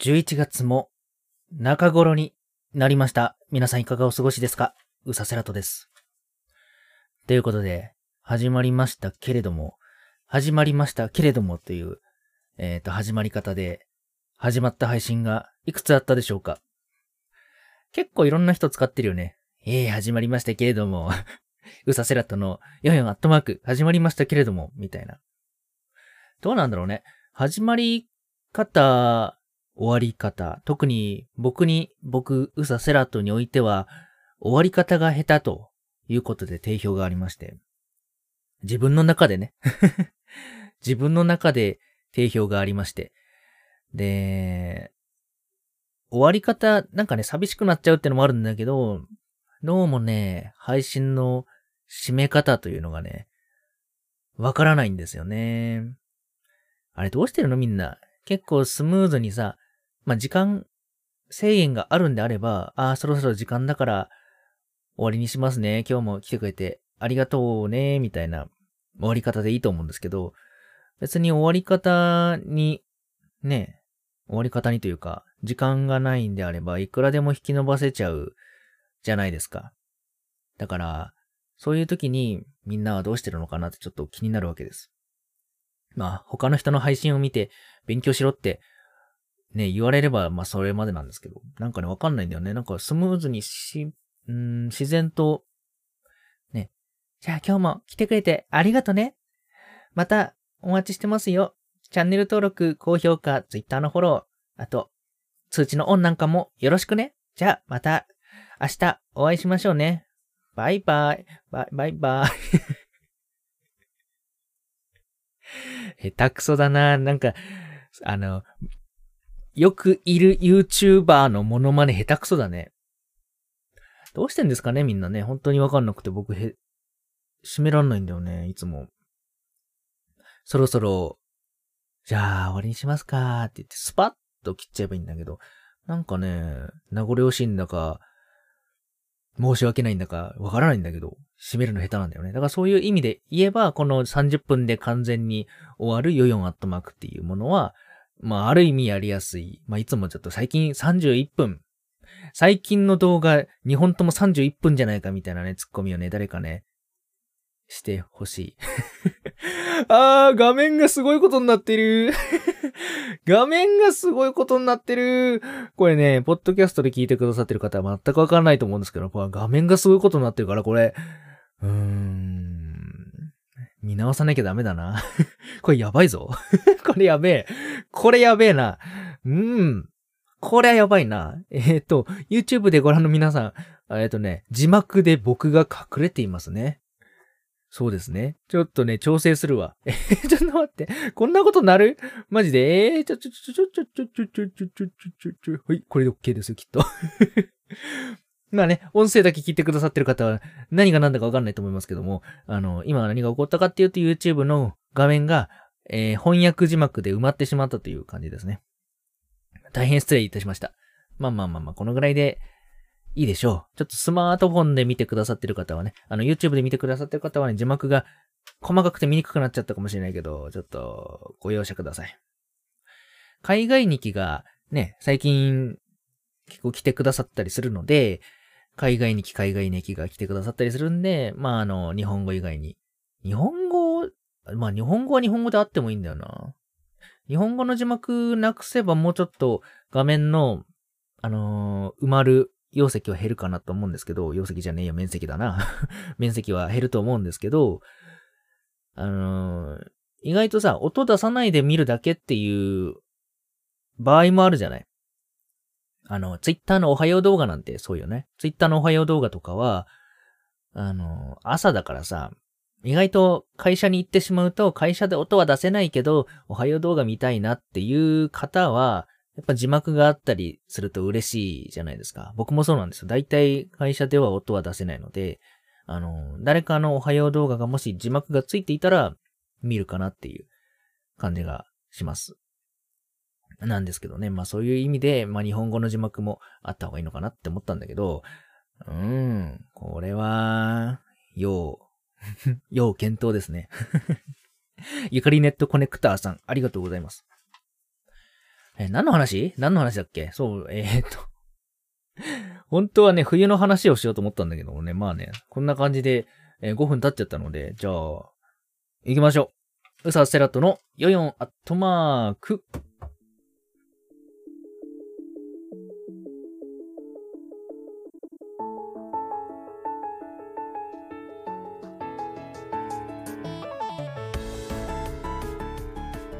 11月も中頃になりました。皆さんいかがお過ごしですか？うさせらとです。ということで、始まりましたけれども、始まりましたけれどもという、えっ、と、始まり方で、始まった配信がいくつあったでしょうか？結構いろんな人使ってるよね。ええ始まりましたけれども、うさせらとの4 4アットマーク、始まりましたけれども、みたいな。どうなんだろうね。始まり方、終わり方。特に僕に、僕、うさセラトにおいては、終わり方が下手ということで定評がありまして。自分の中でね。自分の中で定評がありまして。で、終わり方、なんかね、寂しくなっちゃうってのもあるんだけど、どうもね、配信の締め方というのがね、わからないんですよね。あれどうしてるのみんな。結構スムーズにさ、まあ、時間制限があるんであれば、ああ、そろそろ時間だから終わりにしますね。今日も来てくれてありがとうね、みたいな終わり方でいいと思うんですけど、別に終わり方に、ね、終わり方にというか、時間がないんであれば、いくらでも引き伸ばせちゃうじゃないですか。だから、そういう時にみんなはどうしてるのかなってちょっと気になるわけです。まあ、他の人の配信を見て勉強しろって、ね、言われれば、まあ、それまでなんですけど、なんかね、わかんないんだよね。なんかスムーズにし、ん自然と、ね、じゃあ今日も来てくれてありがとね。またお待ちしてますよ。チャンネル登録、高評価、ツイッターのフォロー、あと、通知のオンなんかもよろしくね。じゃあ、また明日お会いしましょうね。バイバイ。バイバイバイ。下手くそだな。なんか、あの、よくいる YouTuber のモノマネ下手くそだね。どうしてんですかねみんなね。本当にわかんなくて僕へ、締めらんないんだよね。いつも。そろそろ、じゃあ終わりにしますかって言ってスパッと切っちゃえばいいんだけど、なんかね、名残惜しいんだか、申し訳ないんだか、わからないんだけど、締めるの下手なんだよね。だからそういう意味で言えば、この30分で完全に終わるヨヨンアットマークっていうものは、まあ、ある意味やりやすい。まあ、いつもちょっと最近31分。最近の動画、2本とも31分じゃないかみたいなね、ツッコミをね、誰かね、してほしい。あー、画面がすごいことになってる。画面がすごいことになってる。これね、ポッドキャストで聞いてくださってる方は全くわかんないと思うんですけど、これ画面がすごいことになってるから、これ、うーん、見直さなきゃダメだな。これやばいぞ。これやべえ。これやべえな。うん。これはやばいな。えっ、と、YouTube でご覧の皆さん、えっ、とね、字幕で僕が隠れていますね。そうですね。ちょっとね、調整するわ。えー、ちょっと待って。こんなことなる？マジで？えー、ちょ、ちょ、ちょ、ちょ、ちょ、ちょ、ちょ、ちょ、ちょ、ちょ、ちょ、ちょ、はい、これで OK ですよ、きっと。まあね、音声だけ聞いてくださってる方は何が何だかわかんないと思いますけども、あの、今何が起こったかっていうと YouTube の画面が、えー、翻訳字幕で埋まってしまったという感じですね。大変失礼いたしました。まあまあまあまあ、このぐらいでいいでしょう。ちょっとスマートフォンで見てくださってる方はね、あの YouTube で見てくださってる方はね、字幕が細かくて見にくくなっちゃったかもしれないけど、ちょっとご容赦ください。海外日記がね、最近結構来てくださったりするので、海外日記、海外日記が来てくださったりするんで、まああの、日本語以外に。日本語、まあ日本語は日本語であってもいいんだよな。日本語の字幕なくせばもうちょっと画面の、あのー埋まる容積は減るかなと思うんですけど、容積じゃねえよ、面積だな。面積は減ると思うんですけど、あのー意外とさ、音出さないで見るだけっていう場合もあるじゃない。あの、ツイッターのおはよう動画なんてそうよね。ツイッターのおはよう動画とかは、あの朝だからさ、意外と会社に行ってしまうと、会社で音は出せないけど、おはよう動画見たいなっていう方は、やっぱ字幕があったりすると嬉しいじゃないですか。僕もそうなんですよ。大体会社では音は出せないので、あの、誰かのおはよう動画がもし字幕がついていたら見るかなっていう感じがします。なんですけどね。まあそういう意味で、まあ日本語の字幕もあった方がいいのかなって思ったんだけど、うーん、これは、要、要検討ですね。ゆかりネットコネクターさん、ありがとうございます。え、何の話？何の話だっけ？そう、えー、っと 本当はね、冬の話をしようと思ったんだけどもね、まあね、こんな感じで、えー、5分経っちゃったので、じゃあ、行きましょう。うさセラトのヨヨンアットマーク。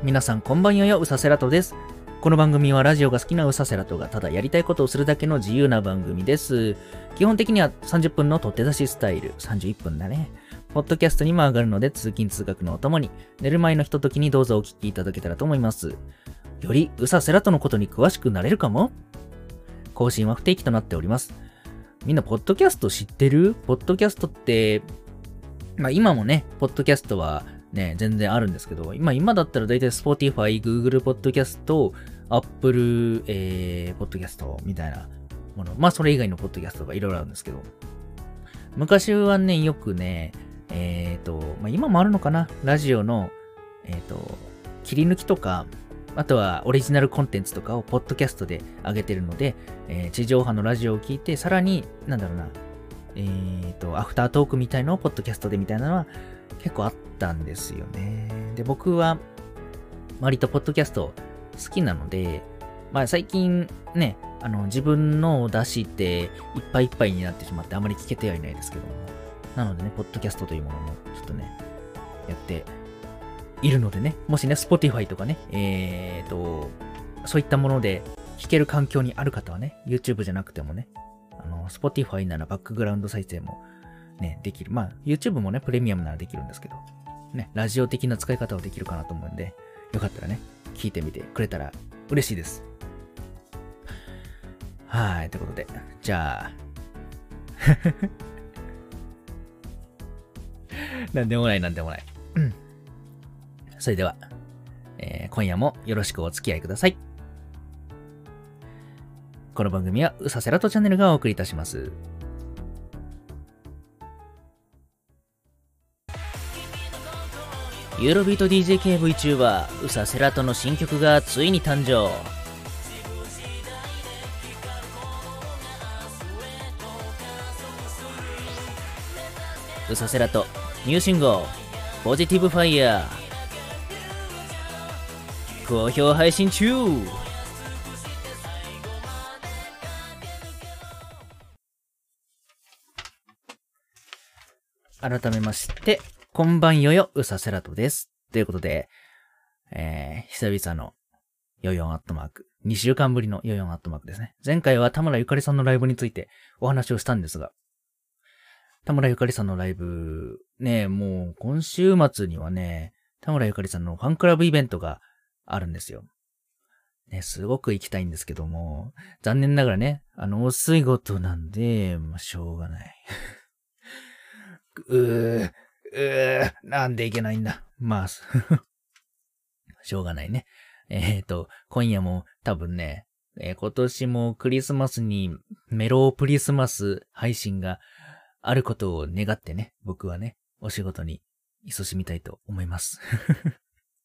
皆さんこんばんよよ、うさセラトです。この番組はラジオが好きなうさセラトがただやりたいことをするだけの自由な番組です。基本的には30分の取って出しスタイル、31分だね。ポッドキャストにも上がるので通勤通学のお供に、寝る前のひとときにどうぞお聞きいただけたらと思います。よりうさセラトのことに詳しくなれるかも？更新は不定期となっております。みんな、ポッドキャスト知ってる？ポッドキャストって、まあ今もね、ポッドキャストはね、全然あるんですけど、今、今だったら大体 Spotify、Google Podcast、Apple、えー、Podcast みたいなもの。まあ、それ以外のポッドキャストがいろいろあるんですけど、昔はね、よくね、えっ、ー、と、まあ、今もあるのかな？ラジオの、えっ、ー、と、切り抜きとか、あとはオリジナルコンテンツとかをポッドキャストで上げてるので、えー、地上波のラジオを聞いて、さらに、なんだろうな、えっ、ー、と、アフタートークみたいのをポッドキャストでみたいなのは結構あったんですよね。で、僕は割とポッドキャスト好きなので、まあ最近ね、あの自分のを出していっぱいいっぱいになってしまってあまり聞けてはいないですけども。なのでね、ポッドキャストというものもちょっとね、やっているのでね、もしね、Spotify とかね、えーと、そういったもので聞ける環境にある方はね、YouTube じゃなくてもね、Spotify ならバックグラウンド再生もね、できる。まあ、YouTube もね、プレミアムならできるんですけど、ね、ラジオ的な使い方はできるかなと思うんで、よかったらね、聞いてみてくれたら嬉しいです。はい、ということで、じゃあ、なんでもないなんでもない。うん。それでは、えー、今夜もよろしくお付き合いください。この番組は、うさせらとチャンネルがお送りいたします。ユーロビート DJKVTuber ウサセラトの新曲がついに誕生。ウサセラトニューシングルポジティブファイヤー。好評配信中。改めましてこんばんよよ、うさセラトです。ということで、えー、久々のヨヨンアットマーク。2週間ぶりのヨヨンアットマークですね。前回は田村ゆかりさんのライブについてお話をしたんですが、田村ゆかりさんのライブ、ね、もう今週末にはね、田村ゆかりさんのファンクラブイベントがあるんですよ。ね、すごく行きたいんですけども、残念ながらね、あの、お仕事なんで、まあ、しょうがない。うー、うー、なんでいけないんだ。まあ、しょうがないね。えっ、ー、と、今夜も多分ね、えー、今年もクリスマスにメロープリスマス配信があることを願ってね、僕はね、お仕事に勤しみたいと思います。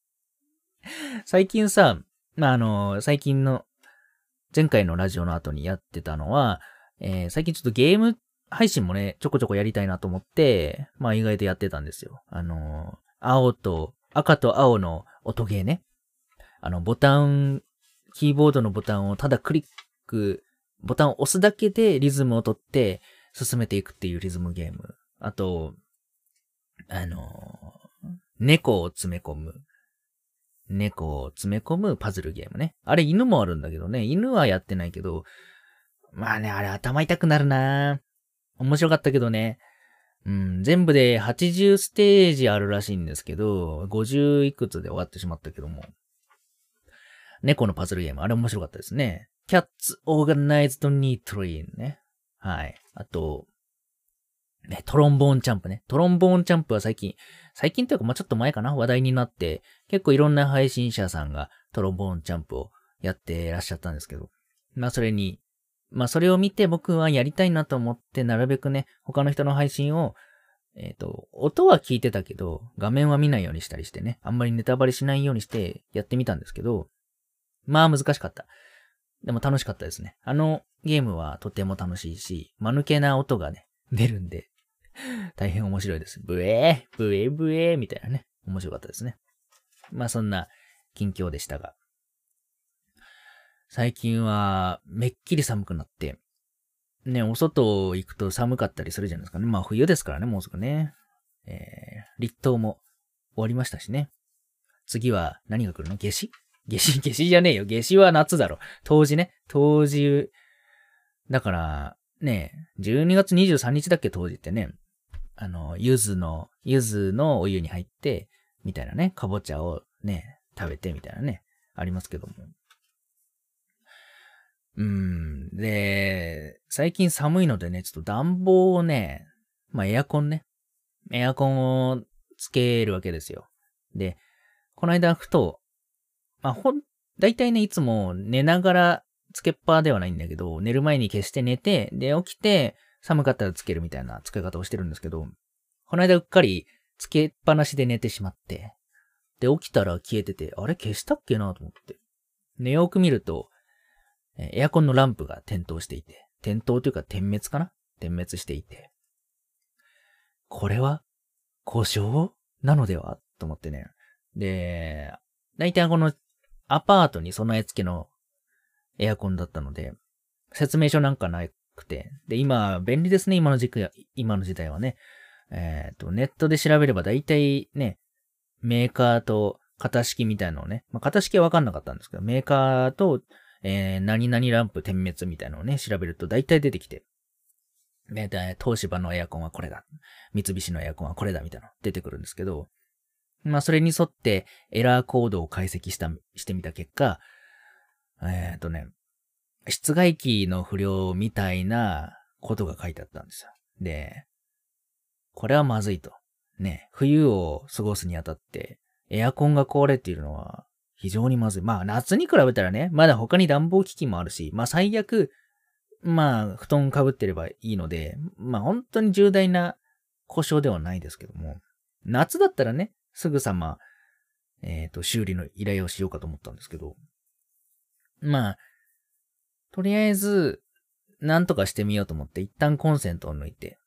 最近さ、まあ、あの、最近の、前回のラジオの後にやってたのは、えー、最近ちょっとゲーム配信もね、ちょこちょこやりたいなと思って、まあ意外とやってたんですよ。あの、青と、赤と青の音ゲーね。あの、ボタン、キーボードのボタンをただクリック、ボタンを押すだけでリズムを取って進めていくっていうリズムゲーム。あと、あの、猫を詰め込む。猫を詰め込むパズルゲームね。あれ犬もあるんだけどね。犬はやってないけど、まあね、あれ頭痛くなるな面白かったけどね。うん、全部で80ステージあるらしいんですけど、50いくつで終わってしまったけども。猫のパズルゲーム、あれ面白かったですね。Cats Organized Neatly ね。はい。あと、ね、トロンボーンチャンプね。トロンボーンチャンプは最近、最近というか、まあ、ちょっと前かな？話題になって、結構いろんな配信者さんがトロンボーンチャンプをやってらっしゃったんですけど、まあ、それにまあそれを見て僕はやりたいなと思ってなるべくね、他の人の配信を、えっ、ー、と、音は聞いてたけど、画面は見ないようにしたりしてね、あんまりネタバレしないようにしてやってみたんですけど、まあ難しかった。でも楽しかったですね。あのゲームはとても楽しいし、間抜けな音がね、出るんで、大変面白いです。ブエー、ブエブエーみたいなね、面白かったですね。まあそんな近況でしたが。最近はめっきり寒くなって、ね、お外行くと寒かったりするじゃないですかね。まあ冬ですからね、もうすぐね。えー、立冬も終わりましたしね。次は何が来るの？夏至？夏至、夏至じゃねえよ。夏至は夏だろ。冬至ね。冬至。だから、ね、12月23日だっけ、冬至ってね。あの、柚子の、柚子のお湯に入って、みたいなね、かぼちゃをね、食べてみたいなね、ありますけども。うん。で、最近寒いのでね、ちょっと暖房をね、まあエアコンね、エアコンをつけるわけですよ。で、この間ふと、まあほん、だいたいね、いつも寝ながらつけっぱではないんだけど、寝る前に消して寝て、で、起きて、寒かったらつけるみたいな使い方をしてるんですけど、この間うっかりつけっぱなしで寝てしまって、で、起きたら消えてて、あれ消したっけなと思って。で、よく見ると、えエアコンのランプが点灯していて、点灯というか点滅かな？点滅していて、これは故障なのでは？と思ってね。で、大体このアパートに備え付けのエアコンだったので、説明書なんかなくて。で、今、便利ですね、今の時期、今の時代はね。えっ、ー、と、ネットで調べれば大体ね、メーカーと型式みたいなのをね、まあ、型式はわかんなかったんですけど、メーカーと、えー、何々ランプ点滅みたいなのをね、調べると大体出てきて、ね、東芝のエアコンはこれだ。三菱のエアコンはこれだ、みたいなの出てくるんですけど、まあ、それに沿ってエラーコードを解析した、してみた結果、えっ、ー、とね、室外機の不良みたいなことが書いてあったんですよ。で、これはまずいと。ね、冬を過ごすにあたって、エアコンが壊れているのは非常にまずい。まあ夏に比べたらね、まだ他に暖房機器もあるし、まあ最悪、まあ布団かぶってればいいので、まあ本当に重大な故障ではないですけども、夏だったらね、すぐさま、えっ、ー、と、修理の依頼をしようかと思ったんですけど、まあ、とりあえず、なんとかしてみようと思って一旦コンセントを抜いて、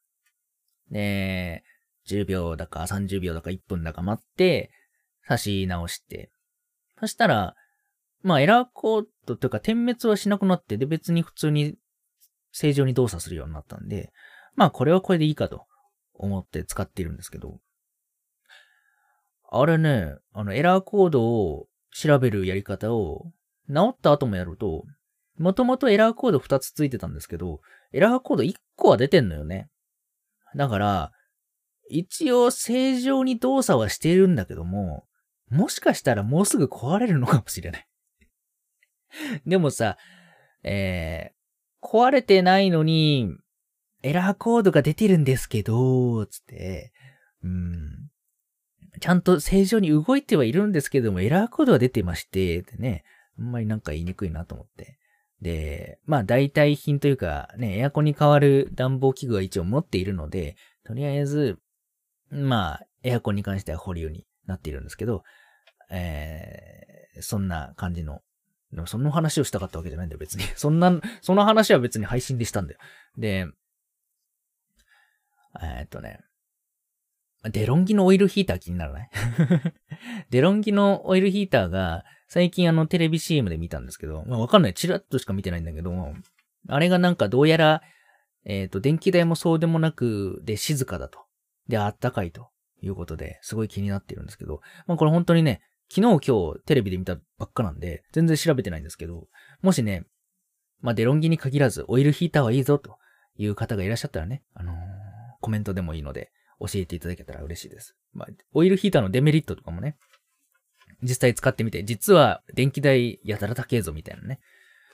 で、10秒だか30秒だか1分だか待って、差し直して、そしたら、まあエラーコードというか点滅はしなくなって、で別に普通に正常に動作するようになったんで、まあこれはこれでいいかと思って使っているんですけど、あれね、あのエラーコードを調べるやり方を直った後もやると、もともとエラーコード2つついてたんですけど、エラーコード1個は出てんのよね。だから、一応正常に動作はしているんだけども、もしかしたらもうすぐ壊れるのかもしれない。でもさ、えー、壊れてないのに、エラーコードが出てるんですけど、つって、うん、ちゃんと正常に動いてはいるんですけども、エラーコードが出てまして、でね、あんまりなんか言いにくいなと思って。で、まあ代替品というか、ね、エアコンに代わる暖房器具は一応持っているので、とりあえず、まあ、エアコンに関しては保留になっているんですけど、えー、そんな感じの、でもその話をしたかったわけじゃないんだよ、別に。そんな、その話は別に配信でしたんだよ。で、えー、っとね、デロンギのオイルヒーター気にならない？デロンギのオイルヒーターが、最近あのテレビ CM で見たんですけど、まあわかんない。チラッとしか見てないんだけども、あれがなんかどうやら、えっ、ー、と、電気代もそうでもなく、で、静かだと。で、あったかいということで、すごい気になってるんですけど、まあこれ本当にね、昨日今日テレビで見たばっかなんで、全然調べてないんですけど、もしね、まあデロンギに限らず、オイルヒーターはいいぞという方がいらっしゃったらね、あのー、コメントでもいいので、教えていただけたら嬉しいです。まあ、オイルヒーターのデメリットとかもね、実際使ってみて、実は電気代やたら高えぞみたいなね、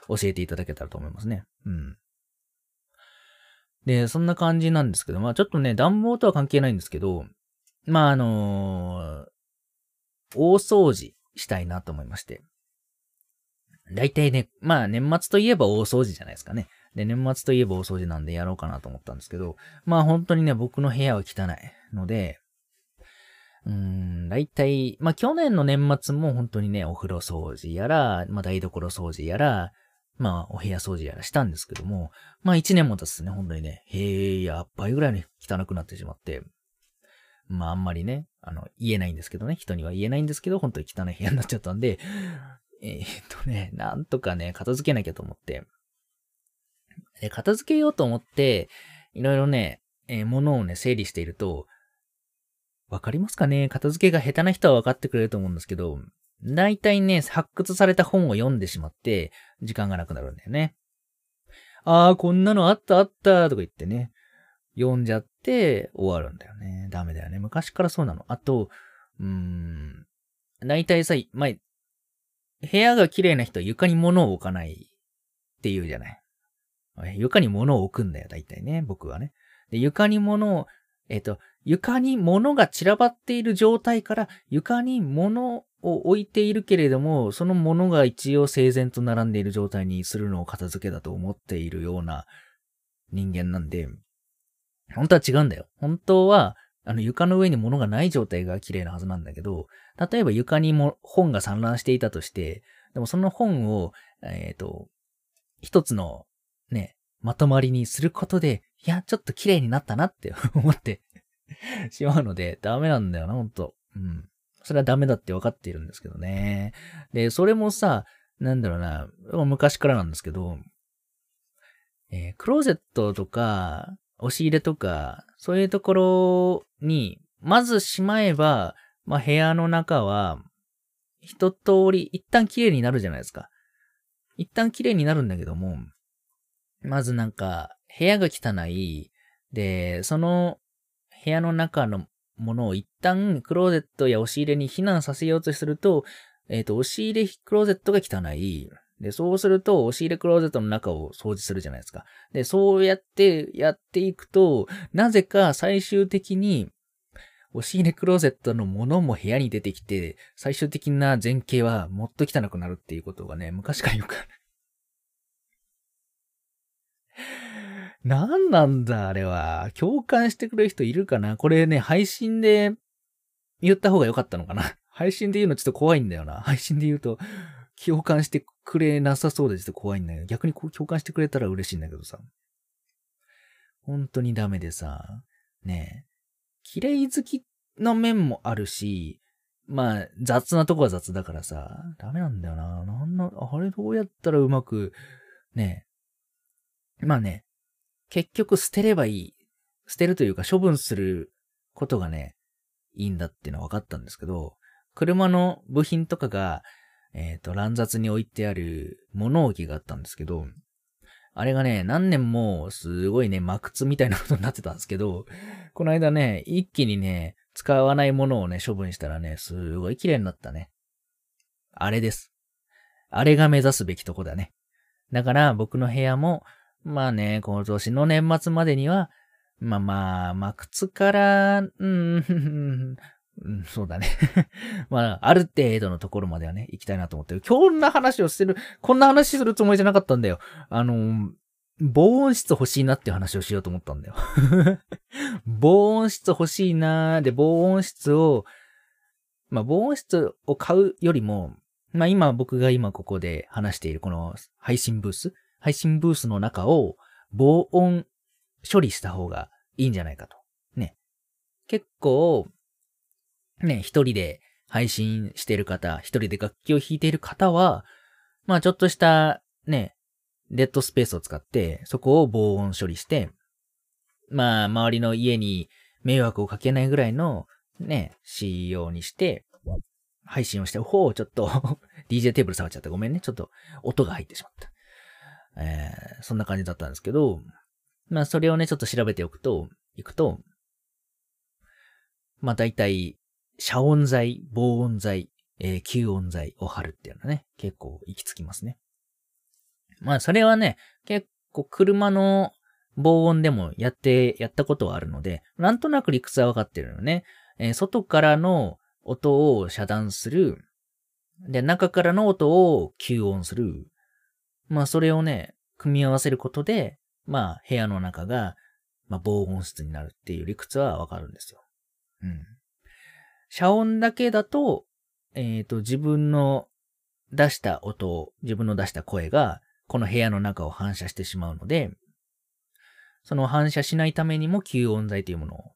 教えていただけたらと思いますね。うん。で、そんな感じなんですけど、まあちょっとね、暖房とは関係ないんですけど、まああのー、大掃除したいなと思いまして。大体ね、まあ年末といえば大掃除じゃないですかね。で、年末といえば大掃除なんでやろうかなと思ったんですけど、まあ本当にね、僕の部屋は汚いので、うーん、だいたい、まあ、去年の年末も本当にね、お風呂掃除やら、まあ、台所掃除やら、まあ、お部屋掃除やらしたんですけども、まあ、一年も経つとね、本当にね、へえ、やっぱりぐらいに汚くなってしまって、まあ、あんまりね、あの、言えないんですけどね、人には言えないんですけど、本当に汚い部屋になっちゃったんで、えー、っとね、なんとかね、片付けなきゃと思って、で、片付けようと思って、いろいろね、えー、物をね、整理していると、わかりますかね？片付けが下手な人は分かってくれると思うんですけど、大体ね、発掘された本を読んでしまって、時間がなくなるんだよね。あー、こんなのあったあったとか言ってね、読んじゃって終わるんだよね。ダメだよね。昔からそうなの。あと、うーん、大体さ、ま、部屋が綺麗な人は床に物を置かないって言うじゃない。床に物を置くんだよ、大体ね、僕はね。で、床に物を、えっ、と、床に物が散らばっている状態から床に物を置いているけれども、その物が一応整然と並んでいる状態にするのを片付けだと思っているような人間なんで、本当は違うんだよ。本当は、あの床の上に物がない状態が綺麗なはずなんだけど、例えば床にも本が散乱していたとして、でもその本を、えっ、ー、と、一つのね、まとまりにすることで、いや、ちょっと綺麗になったなって 思ってしまうので、ダメなんだよな、ほんと。うん。それはダメだって分かっているんですけどね。で、それもさ、なんだろうな、昔からなんですけど、えー、クローゼットとか、押し入れとか、そういうところに、まずしまえば、まあ、部屋の中は、一通り、一旦綺麗になるじゃないですか。一旦綺麗になるんだけども、まずなんか、部屋が汚い。で、その部屋の中のものを一旦クローゼットや押し入れに避難させようとすると、えっ、ー、と、押し入れクローゼットが汚い。で、そうすると、押し入れクローゼットの中を掃除するじゃないですか。で、そうやってやっていくと、なぜか最終的に、押し入れクローゼットのものも部屋に出てきて、最終的な前景はもっと汚くなるっていうことがね、昔からよくある。何なんだ、あれは。共感してくれる人いるかなこれね、配信で言った方が良かったのかな配信で言うのちょっと怖いんだよな。配信で言うと、共感してくれなさそうでちょっと怖いんだけど、逆にこう共感してくれたら嬉しいんだけどさ。本当にダメでさ、ねえ、綺麗好きの面もあるし、まあ、雑なとこは雑だからさ、ダメなんだよな。なんな、あれどうやったらうまく、ねえ。まあね、結局捨てればいい。捨てるというか処分することがね、いいんだっていうのは分かったんですけど、車の部品とかが、えっ、ー、と、乱雑に置いてある物置があったんですけど、あれがね、何年もすごいね、魔窟みたいなことになってたんですけど、この間ね、一気にね、使わないものをね、処分したらね、すごい綺麗になったね。あれです。あれが目指すべきとこだね。だから僕の部屋も、まあね、今年の年末までには、まあまあ、まあ、靴から、うん、うん、そうだね まあ、ある程度のところまではね、行きたいなと思ってる。こんな話をしてる、こんな話するつもりじゃなかったんだよ。あの、防音室欲しいなっていう話をしようと思ったんだよ 防音室欲しいなーで、防音室を、まあ、防音室を買うよりも、まあ今僕が今ここで話しているこの配信ブース配信ブースの中を防音処理した方がいいんじゃないかと。ね。結構、ね、一人で配信してる方、一人で楽器を弾いている方は、まあちょっとした、ね、デッドスペースを使って、そこを防音処理して、まあ周りの家に迷惑をかけないぐらいの、ね、仕様にして、配信をして、ほう、ちょっと DJ テーブル触っちゃった。ごめんね。ちょっと音が入ってしまった。えー、そんな感じだったんですけど、まあそれをね、ちょっと調べておくと、いくと、まあ大体、遮音材、防音材、えー、吸音材を貼るっていうのはね、結構行き着きますね。まあそれはね、結構車の防音でもやって、やったことはあるので、なんとなく理屈はわかってるのね。えー、外からの音を遮断する。で、中からの音を吸音する。まあそれをね、組み合わせることで、まあ部屋の中が、まあ防音室になるっていう理屈はわかるんですよ。うん。遮音だけだと、えっ、と、自分の出した音を、自分の出した声が、この部屋の中を反射してしまうので、その反射しないためにも吸音材というものを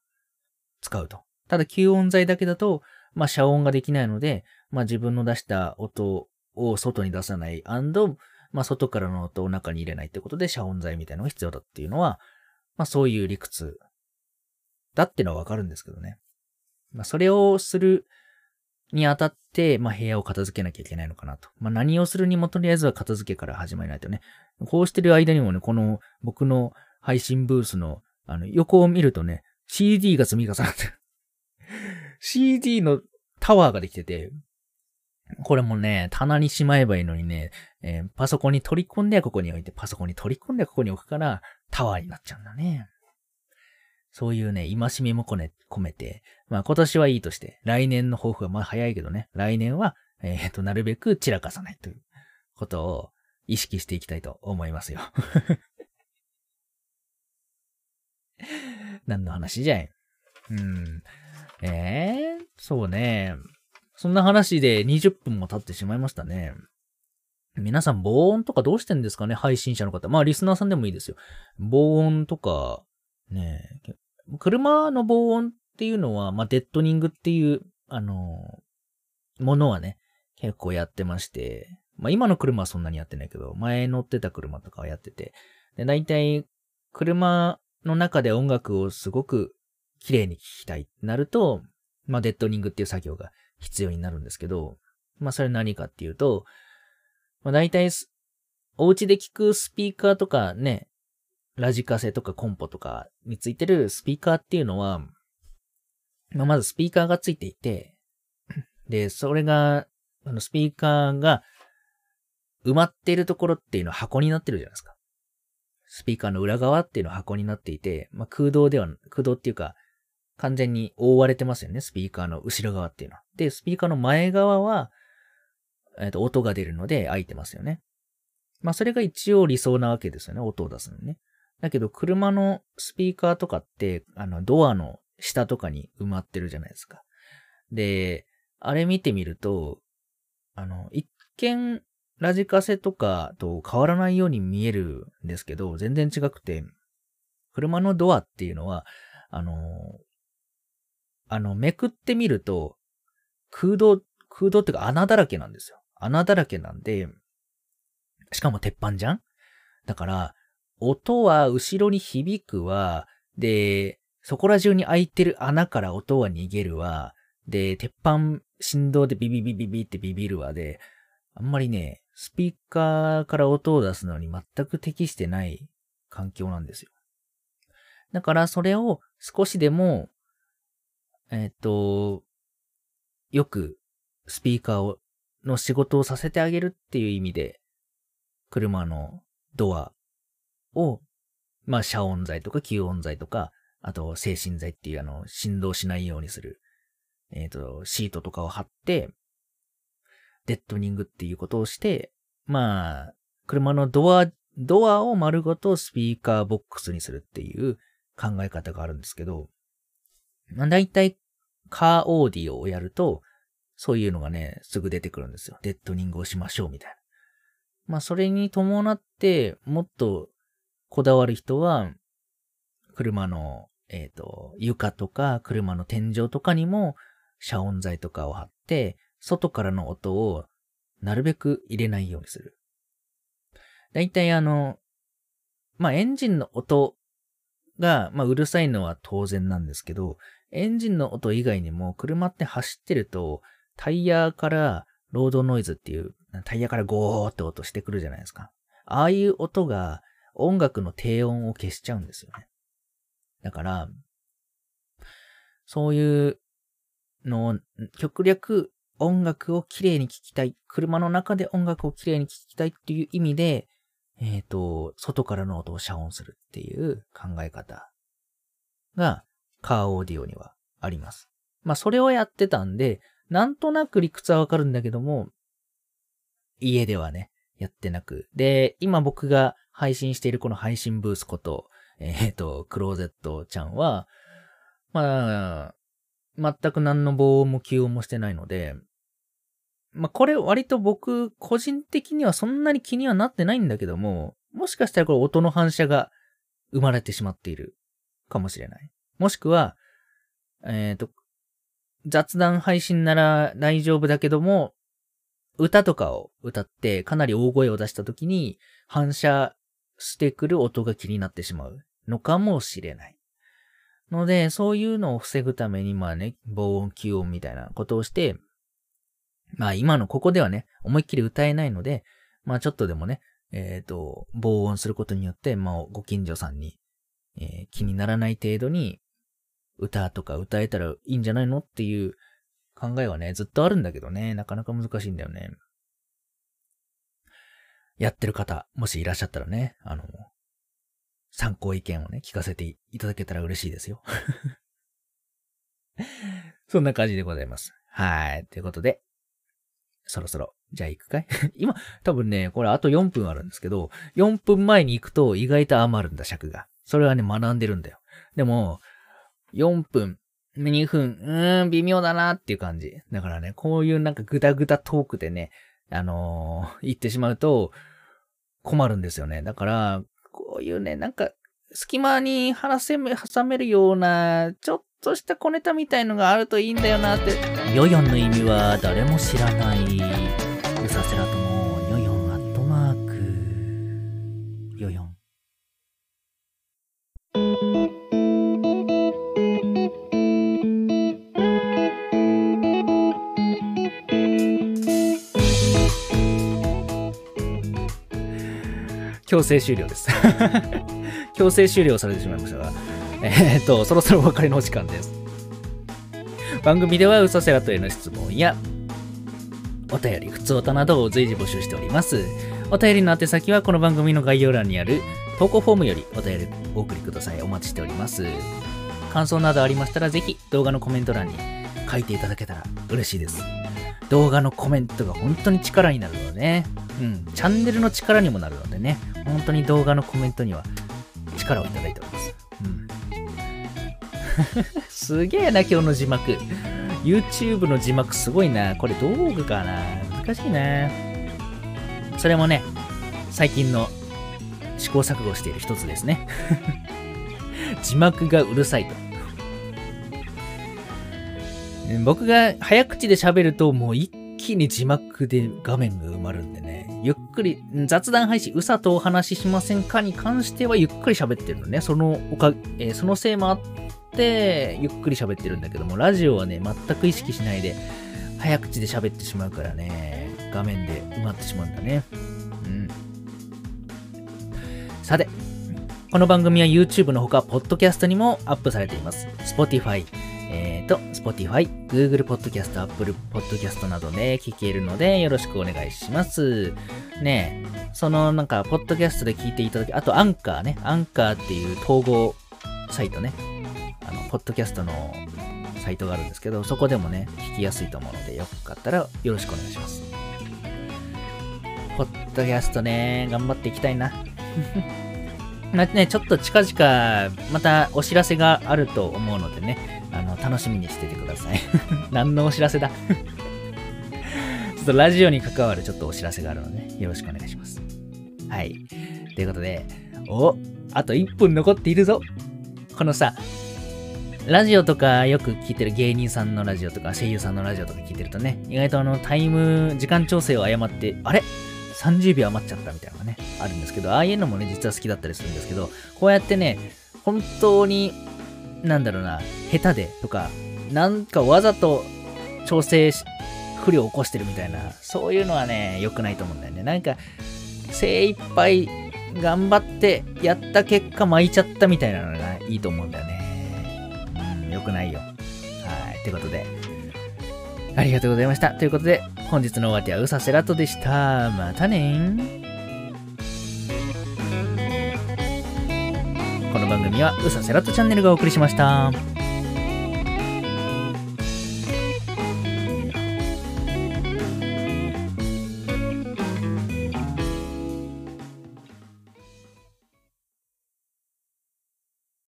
使うと。ただ吸音材だけだと、まあ、遮音ができないので、まあ、自分の出した音を外に出さない、まあ、外からの音を中に入れないってことで遮音材みたいなのが必要だっていうのは、まあ、そういう理屈だってのはわかるんですけどね。まあ、それをするにあたって、まあ、部屋を片付けなきゃいけないのかなと。まあ、何をするにもとりあえずは片付けから始まらないとね。こうしてる間にもね、この僕の配信ブースの、あの、横を見るとね、CD が積み重なってる。CD のタワーができてて、これもね、棚にしまえばいいのにね、えー、パソコンに取り込んでここに置いて、パソコンに取り込んでここに置くから、タワーになっちゃうんだね。そういうね、今しみも込めて、まあ今年はいいとして、来年の抱負はまあ早いけどね、来年は、えっ、ー、と、なるべく散らかさないということを意識していきたいと思いますよ。何の話じゃい？うん。えー、そうね。そんな話で20分も経ってしまいましたね。皆さん防音とかどうしてんですかね？配信者の方。まあリスナーさんでもいいですよ。防音とか、ねえ。車の防音っていうのは、まあデッドニングっていう、あのものはね、結構やってまして、まあ今の車はそんなにやってないけど、前乗ってた車とかはやってて、で、大体、車の中で音楽をすごく綺麗に聴きたいってなると、まあデッドニングっていう作業が必要になるんですけど、まあそれ何かっていうと、まあ大体、お家で聞くスピーカーとかね、ラジカセとかコンポとかについてるスピーカーっていうのは、まあ、まずスピーカーがついていて、で、それが、あのスピーカーが埋まっているところっていうのは箱になってるじゃないですか。スピーカーの裏側っていうのは箱になっていて、まあ、空洞では、空洞っていうか、完全に覆われてますよね、スピーカーの後ろ側っていうのは。で、スピーカーの前側は、えっ、と、音が出るので開いてますよね。まあ、それが一応理想なわけですよね、音を出すのね。だけど、車のスピーカーとかって、あの、ドアの下とかに埋まってるじゃないですか。で、あれ見てみると、あの、一見、ラジカセとかと変わらないように見えるんですけど、全然違くて、車のドアっていうのは、あの、あの、めくってみると、空洞、空洞っていうか穴だらけなんですよ。穴だらけなんで、しかも鉄板じゃん？だから、音は後ろに響くわ、で、そこら中に開いてる穴から音は逃げるわ、で、鉄板振動でビビビビビってビビるわ。で、あんまりね、スピーカーから音を出すのに全く適してない環境なんですよ。だからそれを少しでもえっ、と、よくスピーカーを、の仕事をさせてあげるっていう意味で、車のドアを、まあ、遮音材とか吸音材とか、あと、精神剤っていうあの、振動しないようにする、えっ、と、シートとかを貼って、デッドニングっていうことをして、まあ、車のドア、ドアを丸ごとスピーカーボックスにするっていう考え方があるんですけど、まあ、大体カーオーディオをやると、そういうのがね、すぐ出てくるんですよ。デッドニングをしましょうみたいな。まあ、それに伴って、もっとこだわる人は、車の、えっ、ー、と、床とか、車の天井とかにも、遮音材とかを貼って、外からの音をなるべく入れないようにする。だいたいあの、まあ、エンジンの音が、まあ、うるさいのは当然なんですけど、エンジンの音以外にも、車って走ってると、タイヤからロードノイズっていう、タイヤからゴーって音してくるじゃないですか。ああいう音が音楽の低音を消しちゃうんですよね。だから、そういうのを、極力音楽をきれいに聴きたい。車の中で音楽をきれいに聴きたいっていう意味で、えっ、ー、と、外からの音を遮音するっていう考え方が、カーオーディオにはあります。まあ、それをやってたんで、なんとなく理屈はわかるんだけども、家ではね、やってなく。で、今僕が配信しているこの配信ブースこと、えっ、ー、と、クローゼットちゃんは、まあ、全く何の防音も吸音もしてないので、まあ、これ割と僕、個人的にはそんなに気にはなってないんだけども、もしかしたらこれ音の反射が生まれてしまっているかもしれない。もしくは、えっ、ー、と、雑談配信なら大丈夫だけども、歌とかを歌ってかなり大声を出した時に反射してくる音が気になってしまうのかもしれない。ので、そういうのを防ぐために、まあね、防音、吸音みたいなことをして、まあ今のここではね、思いっきり歌えないので、まあちょっとでもね、えっ、ー、と、防音することによって、まあご近所さんに、えー、気にならない程度に、歌とか歌えたらいいんじゃないのっていう考えはね、ずっとあるんだけどね、なかなか難しいんだよね。やってる方、もしいらっしゃったらね、あの、参考意見をね、聞かせていただけたら嬉しいですよ。そんな感じでございます。はい。ということで、そろそろ、じゃあ行くかい？今、多分ね、これあと4分あるんですけど、4分前に行くと意外と余るんだ、尺が。それはね、学んでるんだよ。でも、4分、2分、うーん、微妙だなっていう感じ。だからね、こういうなんかグダグダトークでね、あのー、言ってしまうと困るんですよね。だから、こういうね、なんか、隙間に話せめ、挟めるような、ちょっとした小ネタみたいのがあるといいんだよなって。ヨヨンの意味は誰も知らない。強制終了です。強制終了されてしまいましたが、えー、っと、そろそろお別れのお時間です。番組ではウソセラトへの質問や、お便り、普通歌などを随時募集しております。お便りの宛先はこの番組の概要欄にある投稿フォームよりお便りお送りください。お待ちしております。感想などありましたらぜひ動画のコメント欄に書いていただけたら嬉しいです。動画のコメントが本当に力になるのでね。うん。チャンネルの力にもなるのでね。本当に動画のコメントには力をいただいております。うん。すげえな、今日の字幕。YouTube の字幕すごいな。これ道具かな難しいな。それもね、最近の試行錯誤している一つですね。字幕がうるさいと。僕が早口で喋るともう一気に字幕で画面が埋まるんでね。ゆっくり、雑談配信、うさとお話ししませんかに関してはゆっくり喋ってるのね。そのおか、えー、そのせいもあって、ゆっくり喋ってるんだけども、ラジオはね、全く意識しないで、早口で喋ってしまうからね、画面で埋まってしまうんだね。うん。さて、この番組は YouTube のほか、ポッドキャストにもアップされています。Spotify、と、Spotify、Google Podcast、Apple Podcast などで聞けるので、よろしくお願いします。ねえそのなんか、ポッドキャストで聞いていただき、あとアンカーね、アンカーっていう統合サイトね、あの、ポッドキャストのサイトがあるんですけど、そこでもね、聞きやすいと思うので、よかったらよろしくお願いします。ポッドキャストね、頑張っていきたいな。まあね、ちょっと近々、またお知らせがあると思うのでね、あの、楽しみにしててください。何のお知らせだ？ちょっとラジオに関わるちょっとお知らせがあるので、よろしくお願いします。はい。ということで、お、あと1分残っているぞ。このさ、ラジオとかよく聞いてる芸人さんのラジオとか声優さんのラジオとか聞いてるとね、意外とあのタイム、時間調整を誤って、あれ ?30 秒余っちゃったみたいなのがね、あるんですけど、ああいうのもね、実は好きだったりするんですけど、こうやってね、本当になんだろうな、下手でとか、なんかわざと調整不良を起こしてるみたいな、そういうのはね、良くないと思うんだよね。なんか、精一杯頑張ってやった結果巻いちゃったみたいなのがいいと思うんだよね。うん、良くないよ。はい。ということで、ありがとうございました。ということで、本日のお相手はうさせらとでした。またね番組はうさセラットチャンネルがお送りしました。